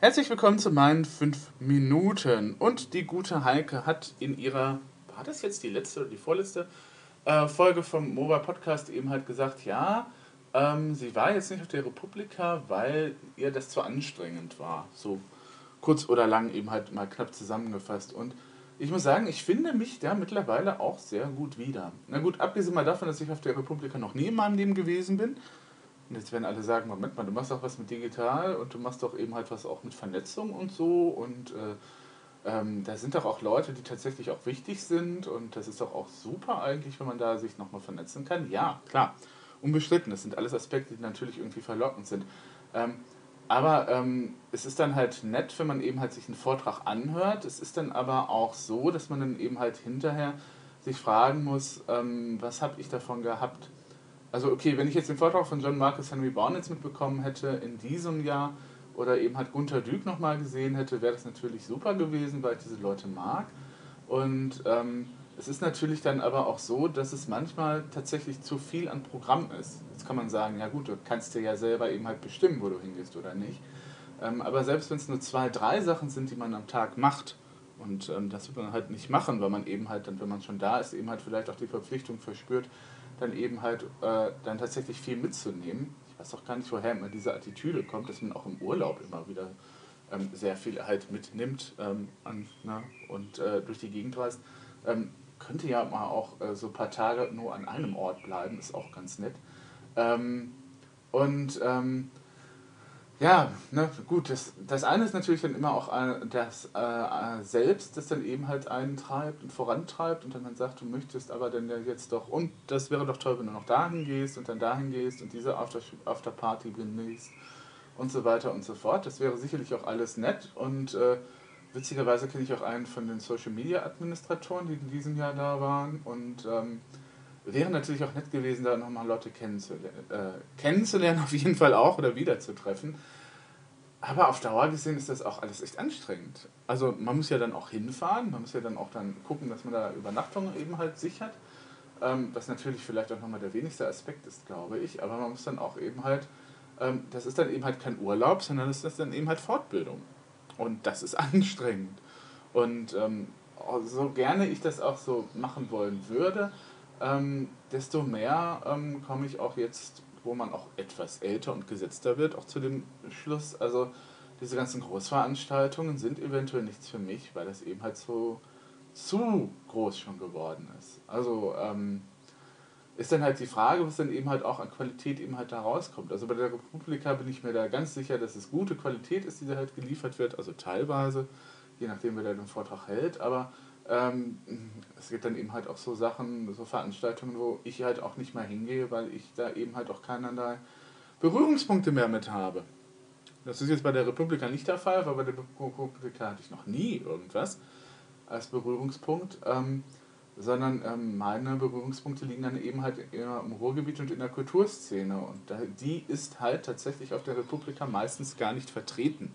Herzlich willkommen zu meinen 5 Minuten. Und die gute Heike hat in ihrer, war das jetzt die letzte oder die vorletzte äh, Folge vom MOBA Podcast eben halt gesagt, ja, ähm, sie war jetzt nicht auf der Republika, weil ihr das zu anstrengend war. So kurz oder lang eben halt mal knapp zusammengefasst. Und ich muss sagen, ich finde mich da mittlerweile auch sehr gut wieder. Na gut, abgesehen mal davon, dass ich auf der Republika noch nie in meinem Leben gewesen bin. Und jetzt werden alle sagen, Moment mal, du machst doch was mit digital und du machst doch eben halt was auch mit Vernetzung und so. Und äh, ähm, da sind doch auch Leute, die tatsächlich auch wichtig sind. Und das ist doch auch super eigentlich, wenn man da sich nochmal vernetzen kann. Ja, klar, unbestritten. Das sind alles Aspekte, die natürlich irgendwie verlockend sind. Ähm, aber ähm, es ist dann halt nett, wenn man eben halt sich einen Vortrag anhört. Es ist dann aber auch so, dass man dann eben halt hinterher sich fragen muss, ähm, was habe ich davon gehabt? Also okay, wenn ich jetzt den Vortrag von John Marcus Henry Barnett mitbekommen hätte in diesem Jahr oder eben halt Gunter Dück nochmal gesehen hätte, wäre das natürlich super gewesen, weil ich diese Leute mag. Und ähm, es ist natürlich dann aber auch so, dass es manchmal tatsächlich zu viel an Programm ist. Jetzt kann man sagen, ja gut, du kannst dir ja selber eben halt bestimmen, wo du hingehst oder nicht. Ähm, aber selbst wenn es nur zwei, drei Sachen sind, die man am Tag macht, und ähm, das wird man halt nicht machen, weil man eben halt dann, wenn man schon da ist, eben halt vielleicht auch die Verpflichtung verspürt, dann eben halt äh, dann tatsächlich viel mitzunehmen. Ich weiß auch gar nicht, woher immer diese Attitüde kommt, dass man auch im Urlaub immer wieder ähm, sehr viel halt mitnimmt ähm, an, ne, und äh, durch die Gegend reist. Ähm, könnte ja mal auch äh, so ein paar Tage nur an einem Ort bleiben, ist auch ganz nett. Ähm, und ähm, ja, ne, gut, das, das eine ist natürlich dann immer auch äh, das äh, äh, Selbst, das dann eben halt einen treibt und vorantreibt und dann, dann sagt, du möchtest aber dann ja jetzt doch, und das wäre doch toll, wenn du noch dahin gehst und dann dahin gehst und diese After, Afterparty genießt und so weiter und so fort. Das wäre sicherlich auch alles nett und äh, witzigerweise kenne ich auch einen von den Social Media Administratoren, die in diesem Jahr da waren. Und ähm, wäre natürlich auch nett gewesen, da nochmal Leute kennenzulernen, äh, kennenzulernen, auf jeden Fall auch oder wiederzutreffen. Aber auf Dauer gesehen ist das auch alles echt anstrengend. Also man muss ja dann auch hinfahren, man muss ja dann auch dann gucken, dass man da Übernachtungen eben halt sichert. Ähm, was natürlich vielleicht auch nochmal der wenigste Aspekt ist, glaube ich. Aber man muss dann auch eben halt, ähm, das ist dann eben halt kein Urlaub, sondern das ist dann eben halt Fortbildung. Und das ist anstrengend. Und ähm, so gerne ich das auch so machen wollen würde, ähm, desto mehr ähm, komme ich auch jetzt, wo man auch etwas älter und gesetzter wird, auch zu dem Schluss, also diese ganzen Großveranstaltungen sind eventuell nichts für mich, weil das eben halt so zu groß schon geworden ist. Also ähm, ist dann halt die Frage, was dann eben halt auch an Qualität eben halt da rauskommt. Also bei der Republika bin ich mir da ganz sicher, dass es gute Qualität ist, die da halt geliefert wird, also teilweise, je nachdem, wer da den Vortrag hält, aber ähm, es gibt dann eben halt auch so Sachen, so Veranstaltungen, wo ich halt auch nicht mehr hingehe, weil ich da eben halt auch keinerlei Berührungspunkte mehr mit habe. Das ist jetzt bei der Republika nicht der Fall, weil bei der Republika hatte ich noch nie irgendwas als Berührungspunkt. Ähm, sondern ähm, meine Berührungspunkte liegen dann eben halt im Ruhrgebiet und in der Kulturszene. Und da, die ist halt tatsächlich auf der Republika meistens gar nicht vertreten.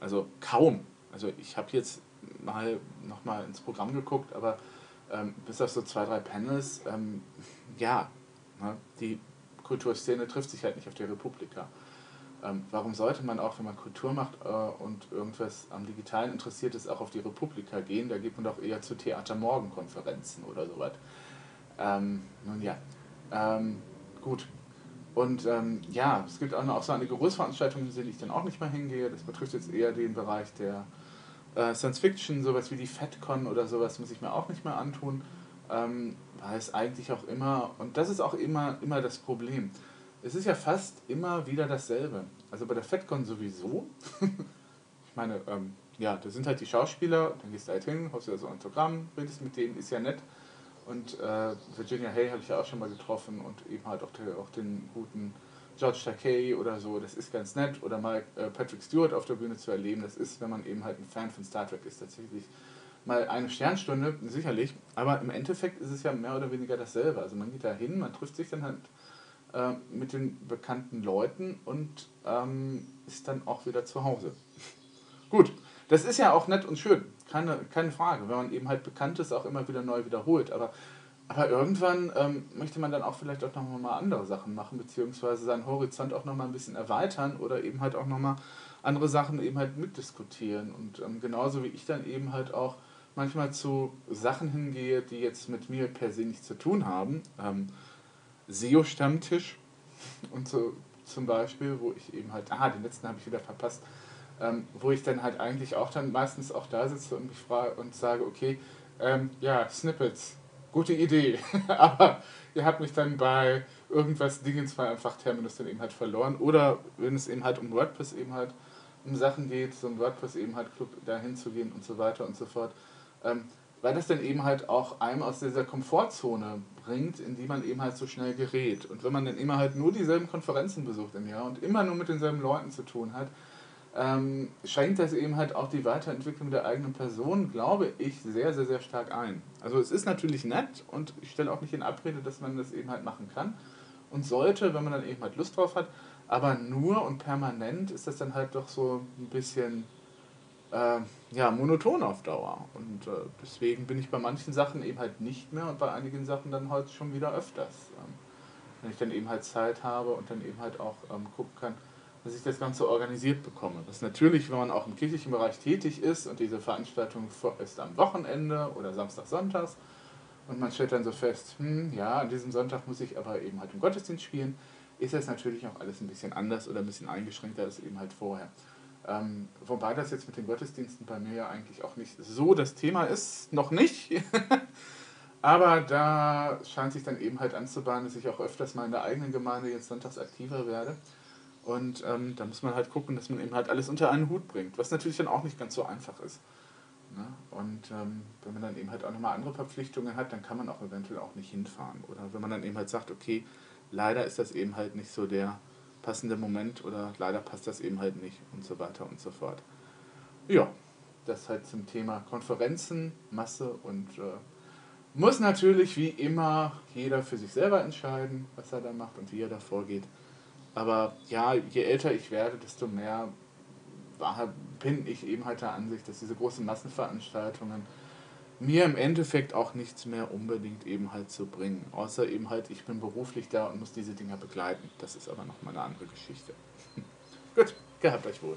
Also kaum. Also ich habe jetzt mal nochmal ins Programm geguckt, aber ähm, bis auf so zwei, drei Panels, ähm, ja, ne, die Kulturszene trifft sich halt nicht auf der Republika. Ähm, warum sollte man auch, wenn man Kultur macht äh, und irgendwas am Digitalen interessiert ist, auch auf die Republika gehen? Da geht man doch eher zu Theatermorgen-Konferenzen oder sowas. Ähm, nun ja, ähm, gut. Und ähm, ja, es gibt auch noch so einige Großveranstaltungen, in denen ich dann auch nicht mehr hingehe. Das betrifft jetzt eher den Bereich der äh, Science Fiction, sowas wie die FatCon oder sowas, muss ich mir auch nicht mehr antun. Ähm, weil es eigentlich auch immer, und das ist auch immer, immer das Problem, es ist ja fast immer wieder dasselbe. Also bei der FedCon sowieso. ich meine, ähm, ja, da sind halt die Schauspieler, dann gehst du halt hin, hast ja so ein Autogramm, redest mit denen, ist ja nett. Und äh, Virginia Hay habe ich ja auch schon mal getroffen und eben halt auch, der, auch den guten George Takei oder so, das ist ganz nett. Oder mal äh, Patrick Stewart auf der Bühne zu erleben, das ist, wenn man eben halt ein Fan von Star Trek ist, tatsächlich mal eine Sternstunde, sicherlich. Aber im Endeffekt ist es ja mehr oder weniger dasselbe. Also man geht da hin, man trifft sich dann halt äh, mit den bekannten Leuten und ähm, ist dann auch wieder zu Hause. Gut, das ist ja auch nett und schön, keine, keine Frage, wenn man eben halt Bekanntes auch immer wieder neu wiederholt. Aber, aber irgendwann ähm, möchte man dann auch vielleicht auch nochmal andere Sachen machen, beziehungsweise seinen Horizont auch nochmal ein bisschen erweitern oder eben halt auch nochmal andere Sachen eben halt mitdiskutieren. Und ähm, genauso wie ich dann eben halt auch manchmal zu Sachen hingehe, die jetzt mit mir per se nichts zu tun haben. Ähm, SEO-Stammtisch und so zum Beispiel, wo ich eben halt, ah, den letzten habe ich wieder verpasst, ähm, wo ich dann halt eigentlich auch dann meistens auch da sitze und mich frage und sage, okay, ähm, ja, Snippets, gute Idee, aber ihr habt mich dann bei irgendwas Dingens mal einfach Terminus dann eben halt verloren. Oder wenn es eben halt um WordPress eben halt um Sachen geht, so ein WordPress eben halt Club dahin zu gehen und so weiter und so fort, ähm, weil das dann eben halt auch einem aus dieser Komfortzone bringt, in die man eben halt so schnell gerät. Und wenn man dann immer halt nur dieselben Konferenzen besucht im Jahr und immer nur mit denselben Leuten zu tun hat, ähm, schränkt das eben halt auch die Weiterentwicklung der eigenen Person, glaube ich, sehr, sehr, sehr stark ein. Also es ist natürlich nett und ich stelle auch nicht in Abrede, dass man das eben halt machen kann und sollte, wenn man dann eben halt Lust drauf hat, aber nur und permanent ist das dann halt doch so ein bisschen äh, ja, monoton auf Dauer. Und äh, deswegen bin ich bei manchen Sachen eben halt nicht mehr und bei einigen Sachen dann heute schon wieder öfters. Ähm, wenn ich dann eben halt Zeit habe und dann eben halt auch ähm, gucken kann, dass ich das Ganze organisiert bekomme. Das ist natürlich, wenn man auch im kirchlichen Bereich tätig ist und diese Veranstaltung ist am Wochenende oder Samstag, Sonntags und man stellt dann so fest, hm, ja, an diesem Sonntag muss ich aber eben halt im Gottesdienst spielen, ist das natürlich auch alles ein bisschen anders oder ein bisschen eingeschränkter als eben halt vorher. Ähm, wobei das jetzt mit den Gottesdiensten bei mir ja eigentlich auch nicht so das Thema ist, noch nicht. Aber da scheint sich dann eben halt anzubahnen, dass ich auch öfters mal in der eigenen Gemeinde jetzt sonntags aktiver werde. Und ähm, da muss man halt gucken, dass man eben halt alles unter einen Hut bringt, was natürlich dann auch nicht ganz so einfach ist. Ne? Und ähm, wenn man dann eben halt auch nochmal andere Verpflichtungen hat, dann kann man auch eventuell auch nicht hinfahren. Oder wenn man dann eben halt sagt, okay, leider ist das eben halt nicht so der passende Moment oder leider passt das eben halt nicht und so weiter und so fort. Ja, das halt zum Thema Konferenzen, Masse und äh, muss natürlich wie immer jeder für sich selber entscheiden, was er da macht und wie er da vorgeht. Aber ja, je älter ich werde, desto mehr bin ich eben halt der Ansicht, dass diese großen Massenveranstaltungen mir im Endeffekt auch nichts mehr unbedingt eben halt zu bringen. Außer eben halt, ich bin beruflich da und muss diese Dinger begleiten. Das ist aber nochmal eine andere Geschichte. Gut, gehabt euch wohl.